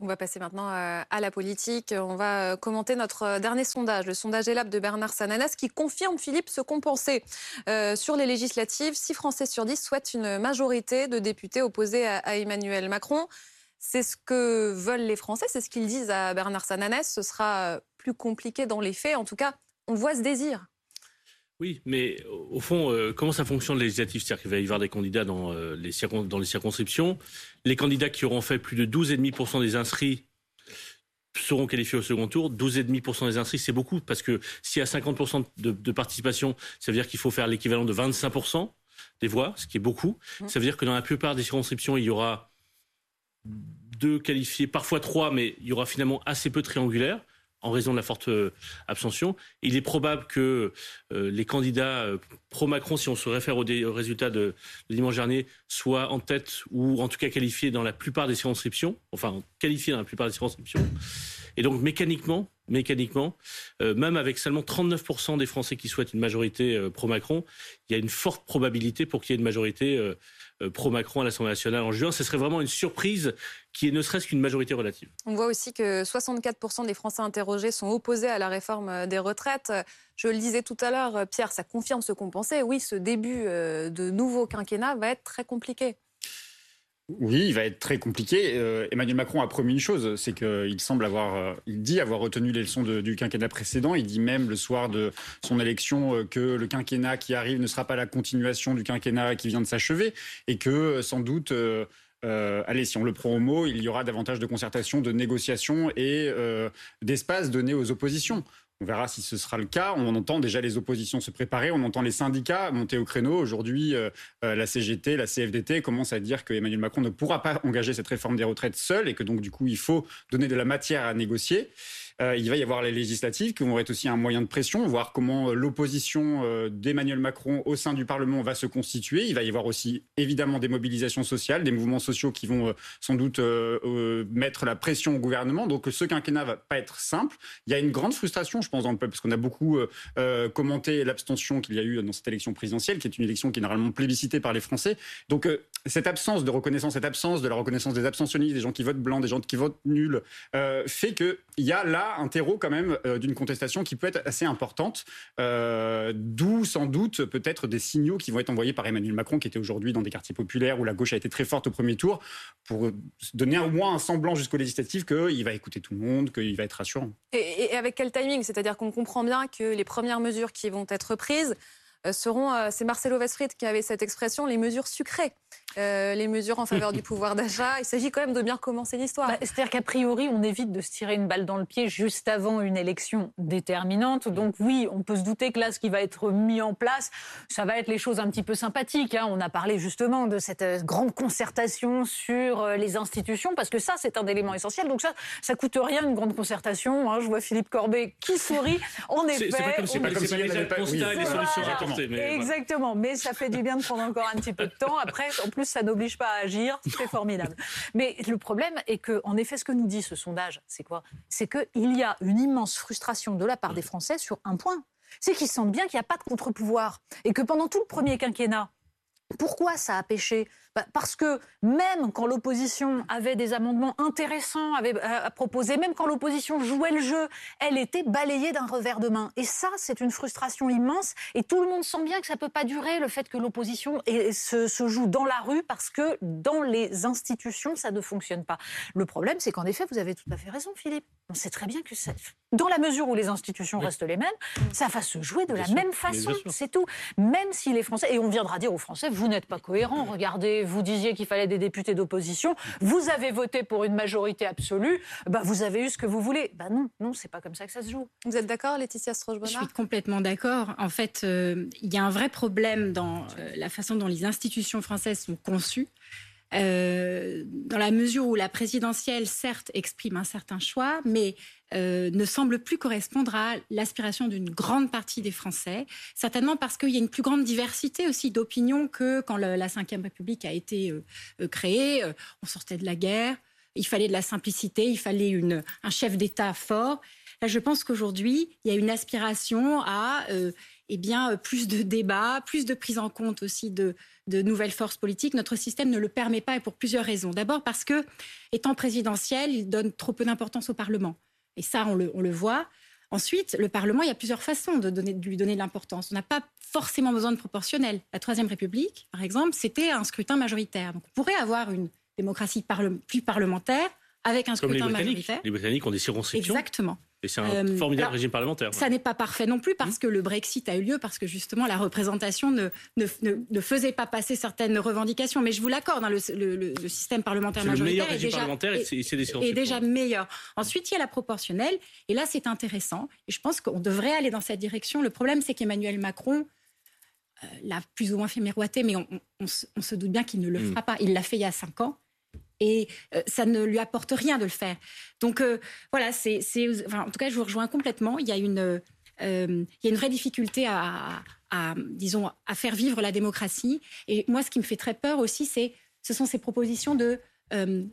On va passer maintenant euh, à la politique. On va euh, commenter notre euh, dernier sondage, le sondage ELAB de Bernard Sananas, qui confirme, Philippe, ce qu'on pensait sur les législatives. 6 Français sur 10 souhaitent une majorité de députés opposés à, Emmanuel Macron. C'est ce que veulent les Français, c'est ce qu'ils disent à Bernard Sananas. Ce sera plus compliqué dans les faits. En tout cas, on voit ce désir. Oui, mais au fond, euh, comment ça fonctionne les législatives C'est-à-dire qu'il va y avoir des candidats dans, euh, les dans les circonscriptions. Les candidats qui auront fait plus de 12,5% des inscrits seront qualifiés au second tour. 12,5% des inscrits, c'est beaucoup, parce que s'il y a 50% de, participation, ça veut dire qu'il faut faire l'équivalent de 25% des voix, ce qui est beaucoup. Mmh. Ça veut dire que dans la plupart des circonscriptions, il y aura deux qualifiés, parfois trois, mais il y aura finalement assez peu de triangulaires en raison de la forte euh, abstention. Il est probable que euh, les candidats euh, pro-Macron, si on se réfère aux, résultats de, dimanche dernier, soient en tête ou en tout cas qualifiés dans la plupart des circonscriptions, enfin qualifiés dans la plupart des circonscriptions. Et donc mécaniquement, mécaniquement, même avec seulement 39% des Français qui souhaitent une majorité pro-Macron, il y a une forte probabilité pour qu'il y ait une majorité pro-Macron à l'Assemblée nationale en juin. Ce serait vraiment une surprise qui est ne serait-ce qu'une majorité relative. On voit aussi que 64% des Français interrogés sont opposés à la réforme des retraites. Je le disais tout à l'heure, Pierre, ça confirme ce qu'on pensait. Oui, ce début euh, de nouveau quinquennat va être très compliqué. Oui, il va être très compliqué. Euh, Emmanuel Macron a promis une chose, c'est qu'il semble avoir, euh, il dit avoir retenu les leçons du quinquennat précédent. Il dit même le soir de son élection euh, que le quinquennat qui arrive ne sera pas la continuation du quinquennat qui vient de s'achever et que sans doute. allez, si on le prend au mot, il y aura davantage de concertation, de négociations et d'espace donné aux oppositions. On verra si ce sera le cas. On entend déjà les oppositions se préparer, on entend les syndicats monter au créneau. Aujourd'hui, euh, euh, la CGT, la CFDT commencent à dire que Emmanuel Macron ne pourra pas engager cette réforme des retraites seul et que donc du coup il faut donner de la matière à négocier. Euh, il va y avoir les législatives qui vont être aussi un moyen de pression, voir comment euh, l'opposition euh, d'Emmanuel Macron au sein du Parlement va se constituer. Il va y avoir aussi évidemment des mobilisations sociales, des mouvements sociaux qui vont sans doute mettre la pression au gouvernement. Donc ce quinquennat va pas être simple. Il y a une grande frustration, je pense, dans le peuple, parce qu'on a beaucoup commenté l'abstention qu'il y a eu dans cette élection présidentielle, qui est une élection qui est normalement plébiscitée par les Français. Donc cette absence de reconnaissance, cette absence de la reconnaissance des abstentionnistes, des gens qui votent blanc, des gens qui votent nul, fait qu'il y a là un terreau quand même euh, d'une contestation qui peut être assez importante, euh, d'où sans doute peut-être des signaux qui vont être envoyés par Emmanuel Macron, qui était aujourd'hui dans des quartiers populaires où la gauche a été très forte au premier tour, pour donner au moins un semblant jusqu'au législatif qu'il va écouter tout le monde, qu'il va être rassurant. Et, avec quel timing? C'est-à-dire qu'on comprend bien que les premières mesures qui vont être prises euh, seront, c'est Marcelo Westfried qui avait cette expression, les mesures sucrées. Euh, les mesures en faveur du pouvoir d'achat. Il s'agit quand même de bien commencer l'histoire. Bah, c'est-à-dire qu'a priori, on évite de se tirer une balle dans le pied juste avant une élection déterminante. Donc oui, on peut se douter que là, ce qui va être mis en place, ça va être les choses un petit peu sympathiques. Hein. On a parlé justement de cette euh, grande concertation sur euh, les institutions, parce que ça, c'est un élément essentiel. Donc ça, ça coûte rien une grande concertation. Hein. Je vois Philippe Corbet qui sourit. En effet, c'est pas comme si, les solutions Exactement, mais ça fait du bien de prendre encore un petit peu de temps. Après, en plus ça n'oblige pas à agir, c'est formidable. Mais le problème est que, en effet, ce que nous dit ce sondage, c'est quoi? C'est qu'il y a une immense frustration de la part des Français sur un point. C'est qu'ils sentent bien qu'il n'y a pas de contre-pouvoir. Et que pendant tout le premier quinquennat, pourquoi ça a pêché? Bah, parce que même quand l'opposition avait des amendements intéressants avait, à, proposer, même quand l'opposition jouait le jeu, elle était balayée d'un revers de main. Et ça, c'est une frustration immense. Et tout le monde sent bien que ça ne peut pas durer, le fait que l'opposition se, se, joue dans la rue, parce que dans les institutions, ça ne fonctionne pas. Le problème, c'est qu'en effet, vous avez tout à fait raison, Philippe. On sait très bien que ça, dans la mesure où les institutions restent les mêmes, ça va se jouer de la même façon. C'est tout. Même si les Français, et on viendra dire aux Français, vous n'êtes pas cohérents, regardez vous disiez qu'il fallait des députés d'opposition, vous avez voté pour une majorité absolue, bah vous avez eu ce que vous voulez. Bah non, non, c'est pas comme ça que ça se joue. Vous êtes d'accord, Laetitia stroche Je suis complètement d'accord. En fait, euh, il y a un vrai problème dans euh, la façon dont les institutions françaises sont conçues. Euh, dans la mesure où la présidentielle, certes, exprime un certain choix, mais euh, ne semble plus correspondre à l'aspiration d'une grande partie des Français, certainement parce qu'il y a une plus grande diversité aussi d'opinions que quand la Ve République a été euh, créée. on sortait de la guerre, il fallait de la simplicité, il fallait un chef d'État fort. Là, je pense qu'aujourd'hui, il y a une aspiration à eh bien, plus de débats, plus de prise en compte aussi de, de nouvelles forces politiques. Notre système ne le permet pas et pour plusieurs raisons. D'abord parce que, étant présidentiel, il donne trop peu d'importance au Parlement. Et ça, on le, on le voit. Ensuite, le Parlement, il y a plusieurs façons de, donner, de lui donner de l'importance. On n'a pas forcément besoin de proportionnel. La Troisième République, par exemple, c'était un scrutin majoritaire. Donc on pourrait avoir une démocratie parle, plus parlementaire avec un Comme scrutin majoritaire. Les Britanniques ont des circonscriptions. Exactement. Et c'est un Euh, formidable alors, régime parlementaire. Ça n'est pas parfait non plus parce que le Brexit a eu lieu, parce que justement la représentation ne, ne, ne- ne faisait pas passer certaines revendications. Mais je vous l'accorde, hein, le, le- le- le système parlementaire majoritaire meilleur est régime déjà, parlementaire et c'est des est déjà meilleur. Ensuite, il y a la proportionnelle. Et là, c'est intéressant. Et je pense qu'on devrait aller dans cette direction. Le problème, c'est qu'Emmanuel Macron euh, l'a plus ou moins fait miroiter, mais on, on- on se, on se doute bien qu'il ne le Mm. fera pas. Il l'a fait il y a cinq ans. Et euh, ça ne lui apporte rien de le faire. Donc euh, voilà, c'est, en tout cas, je vous rejoins complètement. Il y a une, euh, il y a une vraie difficulté à, à, disons, à faire vivre la démocratie. Et moi, ce qui me fait très peur aussi, c'est, ce sont ces propositions de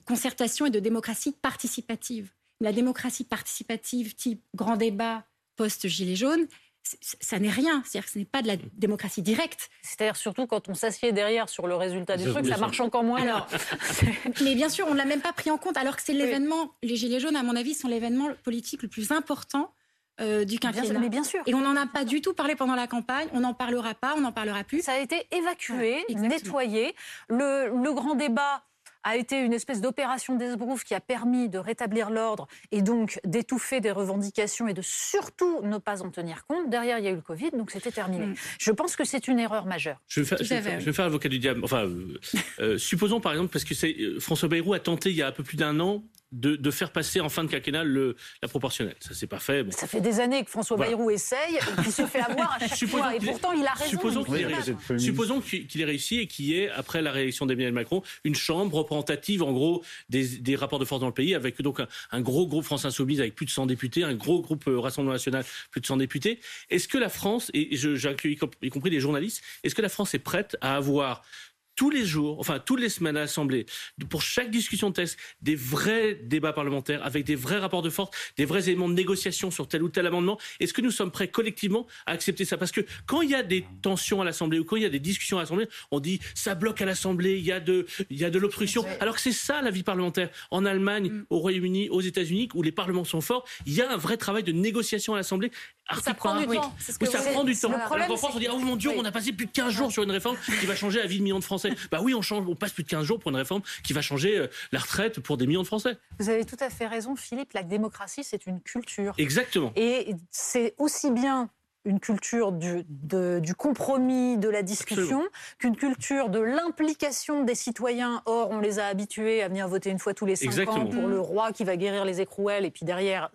concertation et de démocratie participative. La démocratie participative, type grand débat post-gilet jaune, ça n'est rien. C'est-à-dire que ce n'est pas de la démocratie directe. C'est-à-dire surtout quand on s'assied derrière sur le résultat du truc, ça marche encore moins. Alors, mais bien sûr, on ne l'a même pas pris en compte, alors que c'est l'événement, les Gilets jaunes, à mon avis, sont l'événement politique le plus important euh, du quinquennat. mais bien sûr. Et on n'en a pas du tout parlé pendant la campagne, on n'en parlera pas, on n'en parlera plus. Ça a été évacué, Ouais, nettoyé. Le, le grand débat a été une espèce d'opération d'esbrouf qui a permis de rétablir l'ordre et donc d'étouffer des revendications et de surtout ne pas en tenir compte. Derrière, il y a eu le Covid, donc c'était terminé. Mm. Je pense que c'est une erreur majeure. Je vais, faire, je, vais faire, je vais faire avocat du diable. Enfin, euh, euh, supposons par exemple, parce que c'est euh, François Bayrou a tenté il y a un peu plus d'un an de, de faire passer en fin de quinquennat le, la proportionnelle. Ça s'est pas fait. Bon. Ça fait des années que François Voilà. Bayrou essaye et qu'il se fait avoir à chaque Supposons fois. Et pourtant, il a raison. supposons il qu'il ait. Supposons qu'il ait réussi et qu'il y ait, après la réélection d'Emmanuel Macron, une chambre représentative, en gros, des, des rapports de force dans le pays, avec donc un, un gros groupe France Insoumise avec plus de 100 députés, un gros groupe euh, Rassemblement National, plus de 100 députés. Est-ce que la France, et j'inclus y comp- y compris les journalistes, est-ce que la France est prête à avoir tous les jours, enfin toutes les semaines à l'Assemblée, pour chaque discussion de texte, des vrais débats parlementaires avec des vrais rapports de force, des vrais éléments de négociation sur tel ou tel amendement. Est-ce que nous sommes prêts collectivement à accepter ça? Parce que quand il y a des tensions à l'Assemblée ou quand il y a des discussions à l'Assemblée, on dit ça bloque à l'Assemblée, il y a de, il y a de l'obstruction. Alors que c'est ça la vie parlementaire. En Allemagne, au Royaume-Uni, aux États-Unis, où les parlements sont forts, il y a un vrai travail de négociation à l'Assemblée. Ça prend du temps. Oui, ça prend du temps. Alors qu'en France, on dit, oh mon Dieu, Oui. on a passé plus de 15 jours sur une réforme qui va changer la vie de millions de Français. Bah oui, on change, on passe plus de 15 jours pour une réforme qui va changer euh, la retraite pour des millions de Français. Vous avez tout à fait raison, Philippe. La démocratie, c'est une culture. Exactement. Et c'est aussi bien une culture du, de- du compromis, de la discussion, qu'une culture de l'implication des citoyens. Or, on les a habitués à venir voter une fois tous les cinq Exactement. ans pour le roi qui va guérir les écrouelles, et puis derrière,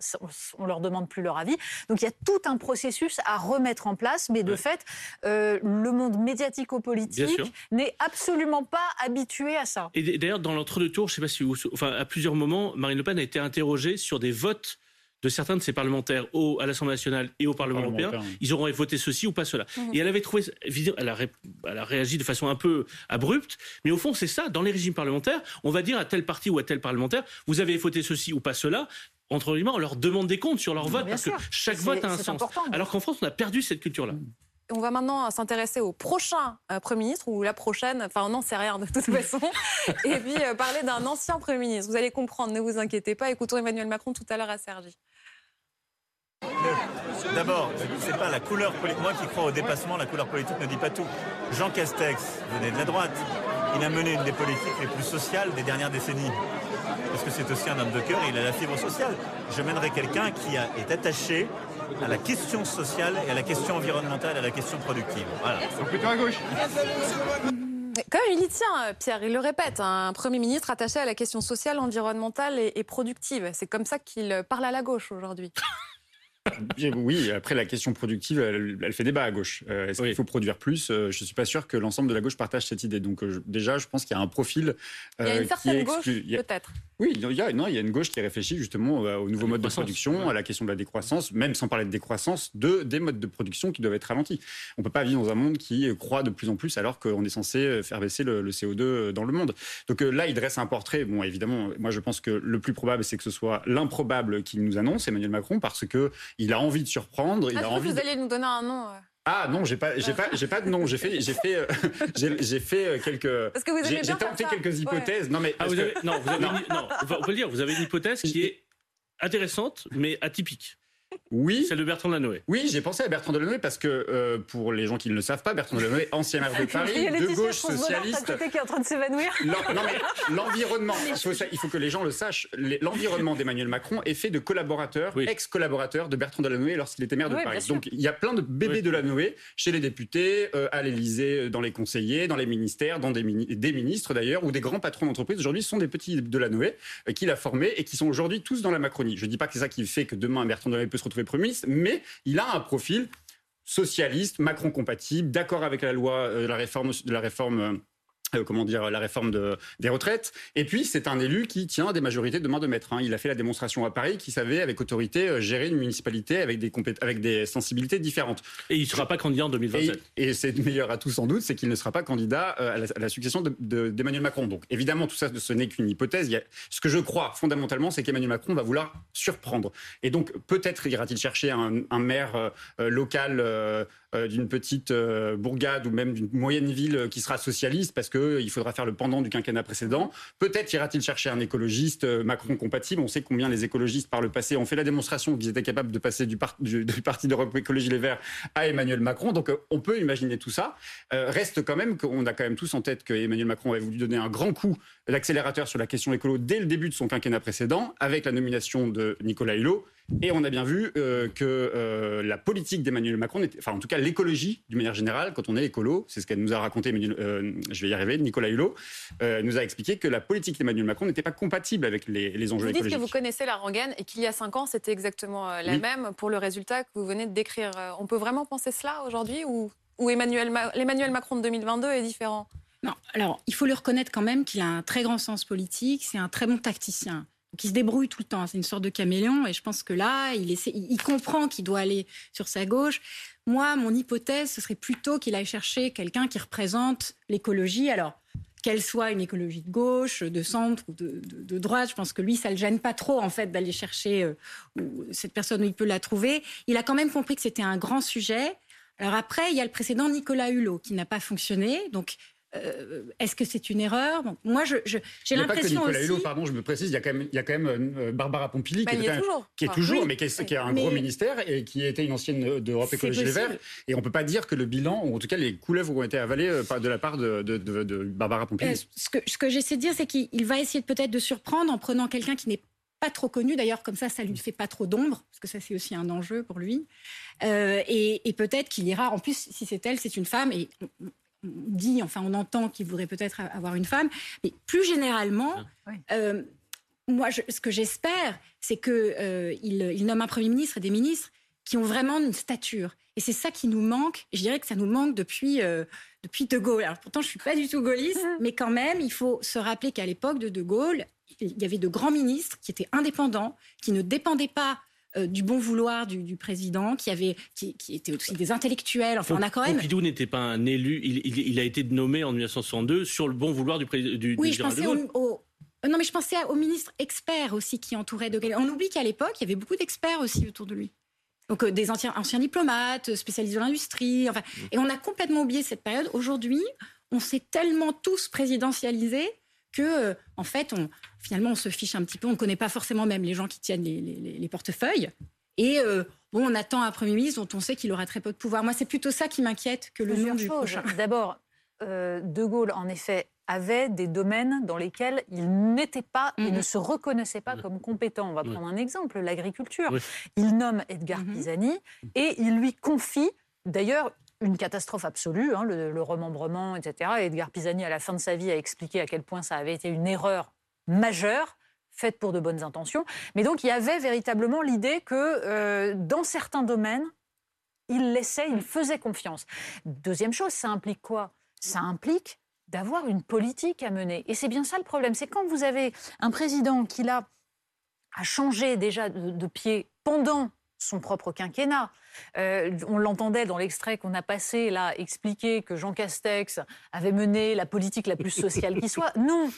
on leur demande plus leur avis. Donc, il y a tout un processus à remettre en place, mais de Ouais. fait, euh, le monde médiatico-politique n'est absolument pas habitué à ça. Et d'ailleurs, dans l'entre-deux tours, je sais pas si vous, enfin, à plusieurs moments, Marine Le Pen a été interrogée sur des votes de certains de ses parlementaires au, à l'Assemblée nationale et au Parlement, européen. européen. Ils auront voté ceci ou pas cela. Mhm. Et elle avait trouvé, elle a, ré- elle a réagi de façon un peu abrupte, mais au fond, c'est ça. Dans les régimes parlementaires, on va dire à tel parti ou à tel parlementaire, vous avez voté ceci ou pas cela. Entre guillemets, on leur demande des comptes sur leur vote parce sûr. que chaque vote a un sens. important. Alors qu'en France, on a perdu cette culture-là. On va maintenant s'intéresser au prochain euh, Premier ministre ou la prochaine, enfin on n'en sait rien de toute façon, et puis euh, parler d'un ancien Premier ministre. Vous allez comprendre, ne vous inquiétez pas. Écoutons Emmanuel Macron tout à l'heure à Sergi. D'abord, c'est pas la couleur politique. Moi qui crois au dépassement, la couleur politique ne dit pas tout. Jean Castex venait de la droite. Il a mené une des politiques les plus sociales des dernières décennies. Parce que c'est aussi un homme de cœur et il a la fibre sociale. Je mènerai quelqu'un qui a- est attaché à la question sociale et à la question environnementale et à la question productive. Voilà. Quand même, il y tient, euh, Pierre, il le répète, un Premier ministre attaché à la question sociale, environnementale et, et productive. C'est comme ça qu'il euh, parle à la gauche aujourd'hui. Oui, après la question productive, elle, elle fait débat à gauche. Euh, Est-ce Oui. qu'il faut produire plus? Euh, Je ne suis pas sûr que l'ensemble de la gauche partage cette idée. Donc euh, je- déjà, je pense qu'il y a un profil. Il y a euh, une qui certaine gauche, exclu- il y a- peut-être. Oui, il y, a, non, il y a une gauche qui réfléchit justement euh, au nouveau mode de production, ouais. à la question de la décroissance, même sans parler de décroissance, de, des modes de production qui doivent être ralentis. On ne peut pas vivre dans un monde qui croît de plus en plus alors qu'on est censé faire baisser le, le CO2 dans le monde. Donc euh, là, il dresse un portrait. Bon, évidemment, moi je pense que le plus probable, c'est que ce soit l'improbable qui nous annonce, Emmanuel Macron, parce que il a envie de surprendre, il Ah, a envie vous de- alliez nous donner un nom. Ah non, j'ai pas, j'ai pas, j'ai pas de nom. J'ai fait, j'ai fait, euh, j'ai, fait euh, quelques. Parce que vous aimez J'ai, tenté quelques Ouais. hypothèses. Non mais Ah, vous que- avez, non, vous avez non, on va- on peut le dire, vous avez une hypothèse qui est intéressante, mais atypique. Oui, Celle de Bertrand Delanoë. oui, j'ai pensé à Bertrand Delanoë parce que euh, pour les gens qui ne le savent pas, Bertrand Delanoë, ancien maire de Paris, Il y a de gauche socialiste. côté qui est en train de s'évanouir. Non mais l'environnement, il faut, ça- il faut que les gens le sachent. L'environnement d'Emmanuel Macron est fait de collaborateurs, Oui. ex-collaborateurs de Bertrand Delanoë lorsqu'il était maire de Oui, Paris. Donc il y a plein de bébés Oui. Delanoë chez les députés, euh, à l'Élysée, dans les conseillers, dans les ministères, dans des, mini- des ministres d'ailleurs, ou des grands patrons d'entreprise. Aujourd'hui, ce sont des petits Delanoë euh, qu'il a formés et qui sont aujourd'hui tous dans la Macronie. Je ne dis pas que c'est ça qui fait que demain Bertrand Delanoë peut se retrouver Premier ministre, mais il a un profil socialiste, Macron compatible, d'accord avec la loi, euh, la réforme, la réforme. Euh, comment dire, la réforme de, des retraites. Et puis, c'est un élu qui tient des majorités de main de maître. hein. Il a fait la démonstration à Paris qu'il savait, avec autorité, euh, gérer une municipalité avec des, compét- avec des sensibilités différentes. Et il ne sera pas candidat en Et, 2027. et c'est le meilleur atout sans doute, c'est qu'il ne sera pas candidat euh, à la, à la succession de- de- d'Emmanuel Macron. Donc évidemment, tout ça, ce n'est qu'une hypothèse. Il y a- ce que je crois fondamentalement, c'est qu'Emmanuel Macron va vouloir surprendre. Et donc peut-être ira-t-il chercher un, un maire local d'une petite bourgade ou même d'une moyenne ville qui sera socialiste parce qu'il faudra faire le pendant du quinquennat précédent. Peut-être ira-t-il chercher un écologiste euh, Macron compatible. On sait combien les écologistes par le passé ont fait la démonstration qu'ils étaient capables de passer du, par- du- du parti d'Europe Écologie Les Verts à Emmanuel Macron. Donc euh, on peut imaginer tout ça. Euh, reste quand même qu'on a quand même tous en tête que Emmanuel Macron avait voulu donner un grand coup d'accélérateur sur la question écolo dès le début de son quinquennat précédent, avec la nomination de Nicolas Hulot. Et on a bien vu euh, que euh, la politique d'Emmanuel Macron, n'était- enfin en tout cas l'écologie d'une manière générale, quand on est écolo, c'est ce qu'elle nous a raconté, euh, je vais y arriver, Nicolas Hulot, euh, nous a expliqué que la politique d'Emmanuel Macron n'était pas compatible avec les, les enjeux Vous dites que écologiques. vous connaissez la rengaine et qu'il y a cinq ans, c'était exactement la Oui. même pour le résultat que vous venez de décrire. On peut vraiment penser cela aujourd'hui ou, ou Emmanuel Ma- Macron de 2022 est différent? Non, alors il faut lui reconnaître quand même qu'il a un très grand sens politique, c'est un très bon tacticien. Donc il se débrouille tout le temps, c'est une sorte de caméléon et je pense que là, il, comprend qu'il doit aller sur sa gauche. Moi, mon hypothèse, ce serait plutôt qu'il aille chercher quelqu'un qui représente l'écologie. Alors, qu'elle soit une écologie de gauche, de centre ou de, droite, je pense que lui, ça le gêne pas trop en fait d'aller chercher euh, cette personne où il peut la trouver. Il a quand même compris que c'était un grand sujet. Alors après, il y a le précédent Nicolas Hulot qui n'a pas fonctionné. Donc, euh, est-ce que c'est une erreur? Bon, Moi, je- je- j'ai Il n'y a pas que l'impression Nicolas aussi. Hulot, pardon, je me précise, il y a quand même, il y a quand même euh, Barbara Pompili Bah, qui, Il est toujours. qui est toujours, oui. mais qui, est- qui a un Mais- gros ministère et qui était une ancienne d'Europe C'est Écologie Les. Verts. Et on peut pas dire que le bilan, ou en tout cas les couleuvres ont été avalées euh, de la part de, de- de- de Barbara Pompili. Euh, ce que, ce que j'essaie de dire, c'est qu'il il va essayer peut-être de surprendre en prenant quelqu'un qui n'est pas trop connu. D'ailleurs, comme ça, ça lui fait pas trop d'ombre, parce que ça, c'est aussi un enjeu pour lui. Euh, et et peut-être qu'il ira. En plus, si c'est elle, c'est une femme. Et dit, enfin, on entend qu'il voudrait peut-être avoir une femme. Mais plus généralement, Oui. euh, moi, je- ce que j'espère, c'est qu'il il, il nomme un Premier ministre et des ministres qui ont vraiment une stature. Et c'est ça qui nous manque. Je dirais que ça nous manque depuis, euh, depuis De Gaulle. Alors pourtant, je suis pas du tout gaulliste, mais quand même, il faut se rappeler qu'à l'époque de De Gaulle, il y avait de grands ministres qui étaient indépendants, qui ne dépendaient pas euh, du bon vouloir du, du président, qui, avaient, qui, qui étaient aussi des intellectuels. Enfin, on a quand même... Pompidou n'était pas un élu, il, il- il a été nommé en 1962 sur le bon vouloir du président du, Oui, du je de pensais Gaulle. au, au- Non, mais je pensais aux ministres experts aussi qui entouraient De Gaulle. On oublie qu'à l'époque, il y avait beaucoup d'experts aussi autour de lui. Donc euh, des anciens, anciens diplomates, spécialisés dans l'industrie. Enfin, Mm. et on a complètement oublié cette période. Aujourd'hui, on s'est tellement tous présidentialisés que, euh, en fait, on, finalement, on se fiche un petit peu. On ne connaît pas forcément même les gens qui tiennent les, les- les- les portefeuilles. Et euh, bon, on attend un Premier ministre dont on sait qu'il aura très peu de pouvoir. Moi, c'est plutôt ça qui m'inquiète que le nom du prochain. D'abord, euh, De Gaulle, en effet, avait des domaines dans lesquels il n'était pas et Mhm. ne se reconnaissait pas Ouais. comme compétent. On va prendre un exemple, l'agriculture. Il nomme Edgar Mhm. Pisani et il lui confie, d'ailleurs, une catastrophe absolue, hein, le, remembrement, etc. Et Edgar Pisani, à la fin de sa vie, a expliqué à quel point ça avait été une erreur majeure faite pour de bonnes intentions. Mais donc, il y avait véritablement l'idée que euh, dans certains domaines, il laissait, il faisait confiance. Deuxième chose, ça implique quoi? Ça implique d'avoir une politique à mener. Et c'est bien ça le problème. C'est quand vous avez un président qui a changé déjà de pied pendant son propre quinquennat. Euh, on l'entendait dans l'extrait qu'on a passé là, expliquer que Jean Castex avait mené la politique la plus sociale qui soit. Non,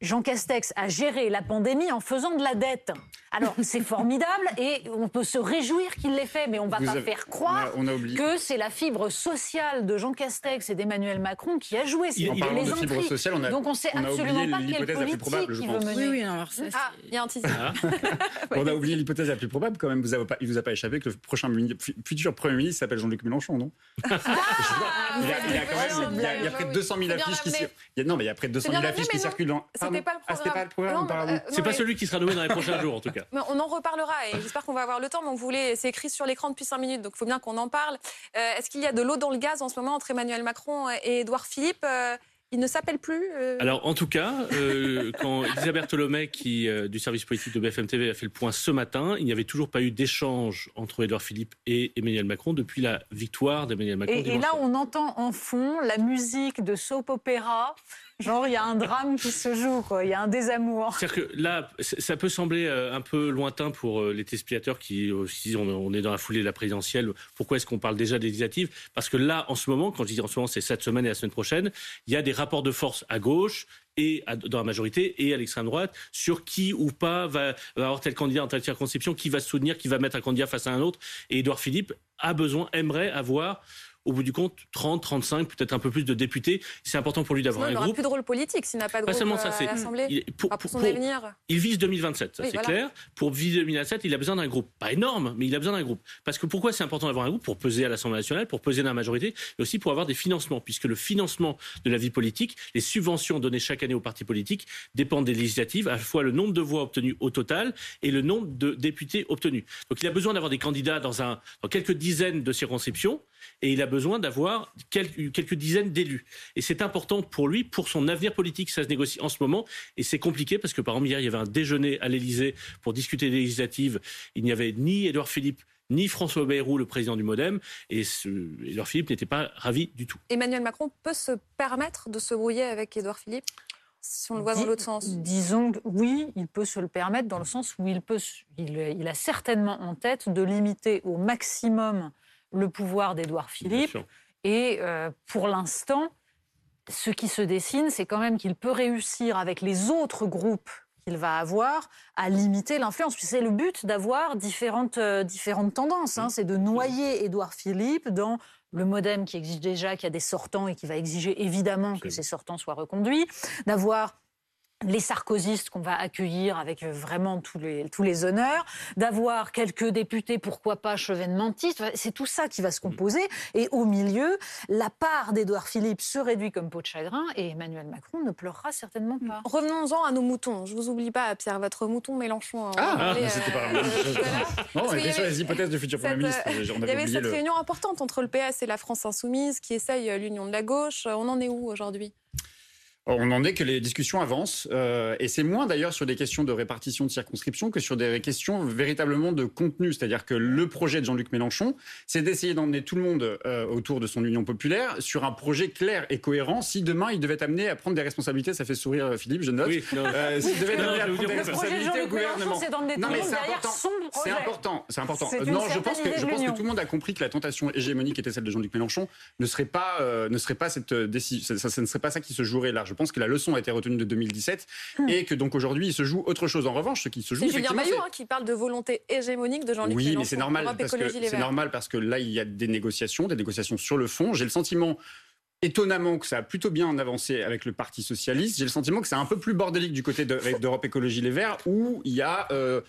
Jean Castex a géré la pandémie en faisant de la dette. Alors, c'est formidable et on peut se réjouir qu'il l'ait fait, mais on ne va Vous pas avez- faire croire on a- on a oublié. que c'est la fibre sociale de Jean Castex et d'Emmanuel Macron qui a joué. C'est les de fibre sociale, on a, Donc on sait on a absolument pas quelle l'hypothèse la plus politique probable, il veut mener. Oui, oui, non, alors ça, Ah, il y a un teaser. Ah. On a oublié l'hypothèse la plus probable quand même. Vous avez pas, il vous a pas échappé que le prochain futur Premier ministre s'appelle Jean-Luc Mélenchon, non pas. il, y a, il y a quand même il y a, il y a près de 200 000 Faut bien affiches qui l'amener. cir- il y a- Non, mais il y a près de 200 bien 000 l'amener, affiches qui mais non, circulent. C'était pas le Ah, c'était pas le programme, euh, C'est pas mais- celui qui sera nommé dans les prochains jours, en tout cas. Mais on en reparlera et j'espère qu'on va avoir le temps. Mais on voulait, c'est écrit sur l'écran depuis 5 minutes, donc il faut bien qu'on en parle. Euh, Est-ce qu'il y a de l'eau dans le gaz en ce moment entre Emmanuel Macron et Édouard Philippe? Euh, Il ne s'appelle plus euh, Alors, en tout cas, euh, quand Elisabeth Tholomé, qui, euh, du service politique de BFM TV, a fait le point ce matin, il n'y avait toujours pas eu d'échange entre Édouard Philippe et Emmanuel Macron depuis la victoire d'Emmanuel Macron. Et, et là, on entend en fond la musique de soap opéra. Genre, il y a un drame qui se joue. Il y a un désamour. C'est-à-dire que là, ça peut sembler euh, un peu lointain pour euh, les téléspectateurs qui euh, se disent on est dans la foulée de la présidentielle. Pourquoi est-ce qu'on parle déjà des législatives? Parce que là, en ce moment, quand je dis en ce moment, c'est cette semaine et la semaine prochaine, il y a des rapports de force à gauche et dans la majorité et à l'extrême droite sur qui ou pas va, va avoir tel candidat en telle circonscription, qui va se soutenir, qui va mettre un candidat face à un autre. Et Édouard Philippe a besoin, aimerait avoir au bout du compte 30, 35, peut-être un peu plus de députés. C'est important pour lui d'avoir il un n'aura groupe. plus de rôle politique s'il n'a pas de Pas groupe seulement euh, ça, à l'Assemblée. il- pour- Enfin, pour son pour- avenir. il vise 2027, ça Oui, c'est voilà. clair. Pour viser 2027, il a besoin d'un groupe. Pas énorme, mais il a besoin d'un groupe. Parce que pourquoi c'est important d'avoir un groupe? Pour peser à l'Assemblée nationale, pour peser dans la majorité, mais aussi pour avoir des financements. Puisque le financement de la vie politique, les subventions données chaque année aux partis politiques, dépendent des législatives, à la fois le nombre de voix obtenues au total et le nombre de députés obtenus. Donc il a besoin d'avoir des candidats dans, un, dans quelques dizaines de circonscriptions et il a besoin d'avoir quelques, quelques dizaines d'élus. Et c'est important pour lui, pour son avenir politique, ça se négocie en ce moment. Et c'est compliqué parce que, par exemple, hier, il y avait un déjeuner à l'Élysée pour discuter des législatives. Il n'y avait ni Édouard Philippe, ni François Bayrou, le président du Modem. Et ce, Édouard Philippe n'était pas ravi du tout. Emmanuel Macron peut se permettre de se brouiller avec Édouard Philippe si on le voit dans l'autre sens? Disons que oui, il peut se le permettre dans le sens où il, peut, il a certainement en tête de limiter au maximum le pouvoir d'Édouard Philippe. Et euh, pour l'instant, ce qui se dessine, c'est quand même qu'il peut réussir avec les autres groupes qu'il va avoir à limiter l'influence. C'est le but d'avoir différentes, euh, différentes tendances. hein. C'est de noyer Édouard Philippe dans le modem qui existe déjà, qui a des sortants et qui va exiger évidemment que ces sortants soient reconduits, d'avoir les sarkozystes qu'on va accueillir avec euh, vraiment tous les, tous les honneurs, d'avoir quelques députés, pourquoi pas chevènementistes. C'est tout ça qui va se composer. Et au milieu, la part d'Édouard Philippe se réduit comme peau de chagrin et Emmanuel Macron ne pleurera certainement pas. Revenons-en à nos moutons. Je vous oublie pas, Pierre, votre mouton Mélenchon. on en Ah, c'était pas euh, la même tout chose. Non, on était sur les hypothèses du futur Premier ministre. euh, Il y avait cette le. réunion importante entre le PS et la France Insoumise qui essaye l'union de la gauche. On en est où aujourd'hui? On en est que les discussions avancent, euh, et c'est moins d'ailleurs sur des questions de répartition de circonscription que sur des questions véritablement de contenu. C'est-à-dire que le projet de Jean-Luc Mélenchon, c'est d'essayer d'emmener tout le monde euh, autour de son union populaire sur un projet clair et cohérent. Si demain il devait amener à prendre des responsabilités, ça fait sourire euh, Philippe, je note. Oui, non. Euh, S'il devait Non, amener à prendre des dire pourquoi. Le projet de responsabilités au Jean-Luc Mélenchon, gouvernement. c'est Non, le mais c'est important. C'est important, c'est important. Euh, non, je pense que je pense que tout le monde a compris que la tentation hégémonique était celle de Jean-Luc Mélenchon ne serait pas euh, ne serait pas cette décision. Ça, ça ne serait pas ça qui se jouerait là. Je pense que la leçon a été retenue de 2017 et que donc aujourd'hui il se joue autre chose. En revanche, ce qui se joue C'est Julien Bayou hein, qui parle de volonté hégémonique de Jean-Luc oui, Mélenchon. mais c'est normal parce que normal parce que là il y a des négociations, des négociations sur le fond. J'ai le sentiment étonnamment que ça a plutôt bien avancé avec le Parti socialiste. J'ai le sentiment que c'est un peu plus bordélique du côté de- d'Europe Écologie Les Verts, où il y a euh,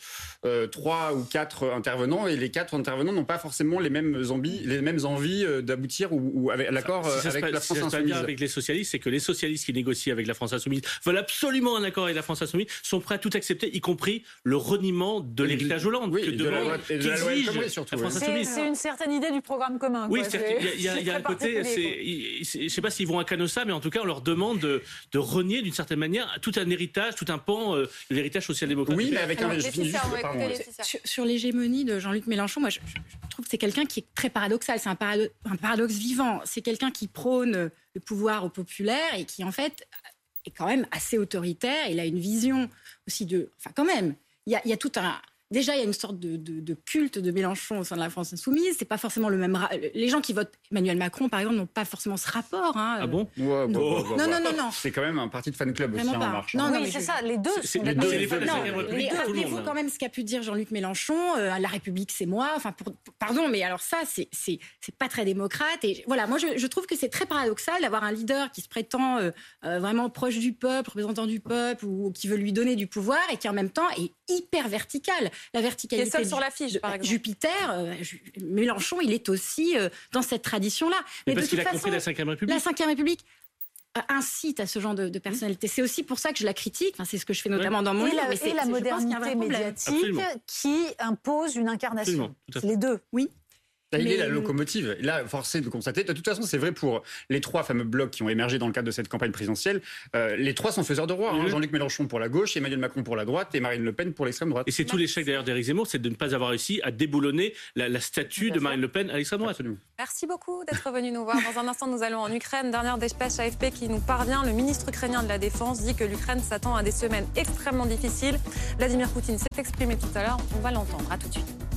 euh, trois ou quatre intervenants et les quatre intervenants n'ont pas forcément les mêmes envies, les mêmes envies euh, d'aboutir ou, ou avec l'accord Si avec la si France passe insoumise. bien avec les socialistes, c'est que les socialistes qui négocient avec la France insoumise veulent absolument un accord avec la France insoumise, sont prêts à tout accepter, y compris le reniement de l'héritage Hollande, oui, que de la demande, loi- et de la loi surtout, la France oui. C'est insoumise. c'est une certaine idée du programme commun. Oui, y il y a, y un côté, je sais pas s'ils vont à Canossa, mais en tout cas, on leur demande de, de renier d'une certaine manière tout un héritage, tout un pan euh, de l'héritage social-démocrate. Oui, mais avec Alors, un. je finis Laetitia, juste- on va pardon, écouter ouais. Laetitia. Sur, sur l'hégémonie de Jean-Luc Mélenchon, moi, je, trouve que c'est quelqu'un qui est très paradoxal. C'est un, parado- un paradoxe vivant. C'est quelqu'un qui prône le pouvoir au populaire et qui, en fait, est quand même assez autoritaire. Il a une vision aussi de. Enfin, quand même, il y a, il y a tout un déjà, il y a une sorte de, de, culte de Mélenchon au sein de la France insoumise. C'est pas forcément le même. Les gens qui votent Emmanuel Macron, par exemple, n'ont pas forcément ce rapport. Hein. Ah bon? Non. non. non, non, non, C'est quand même un parti de fan club aussi en marche. Non, non, mais c'est ça. Les deux. C'est les deux. Rappelez-vous quand même ce qu'a pu dire Jean-Luc Mélenchon. Euh, la République, c'est moi. Enfin, pardon, mais alors ça, c'est c'est pas très démocrate. Et voilà, moi, je, trouve que c'est très paradoxal d'avoir un leader qui se prétend euh, euh, vraiment proche du peuple, représentant du peuple, ou, qui veut lui donner du pouvoir, et qui en même temps est hyper vertical. La verticalité. seul sur l'affiche, par exemple. Jupiter, Mélenchon, il est aussi dans cette tradition-là. Mais, parce qu'il a compris la Ve République. La Ve République incite à ce genre de, personnalité. C'est aussi pour ça que je la critique. Enfin, c'est ce que je fais notamment dans mon et livre. La, mais et la modernité médiatique qui impose une incarnation. Les deux. Oui. Il est la locomotive. Là, forcé de constater. De toute façon, c'est vrai pour les trois fameux blocs qui ont émergé dans le cadre de cette campagne présidentielle. Euh, les trois sont faiseurs de roi. Hein. Jean-Luc Mélenchon pour la gauche, Emmanuel Macron pour la droite et Marine Le Pen pour l'extrême droite. Et c'est tout l'échec d'ailleurs d'Éric Zemmour, c'est de ne pas avoir réussi à déboulonner la, statue de Marine Le Pen à l'extrême droite. Merci beaucoup d'être venu nous voir. Dans un instant, nous allons en Ukraine. Dernière dépêche AFP qui nous parvient. Le ministre ukrainien de la Défense dit que l'Ukraine s'attend à des semaines extrêmement difficiles. Vladimir Poutine s'est exprimé tout à l'heure. On va l'entendre. À tout de suite.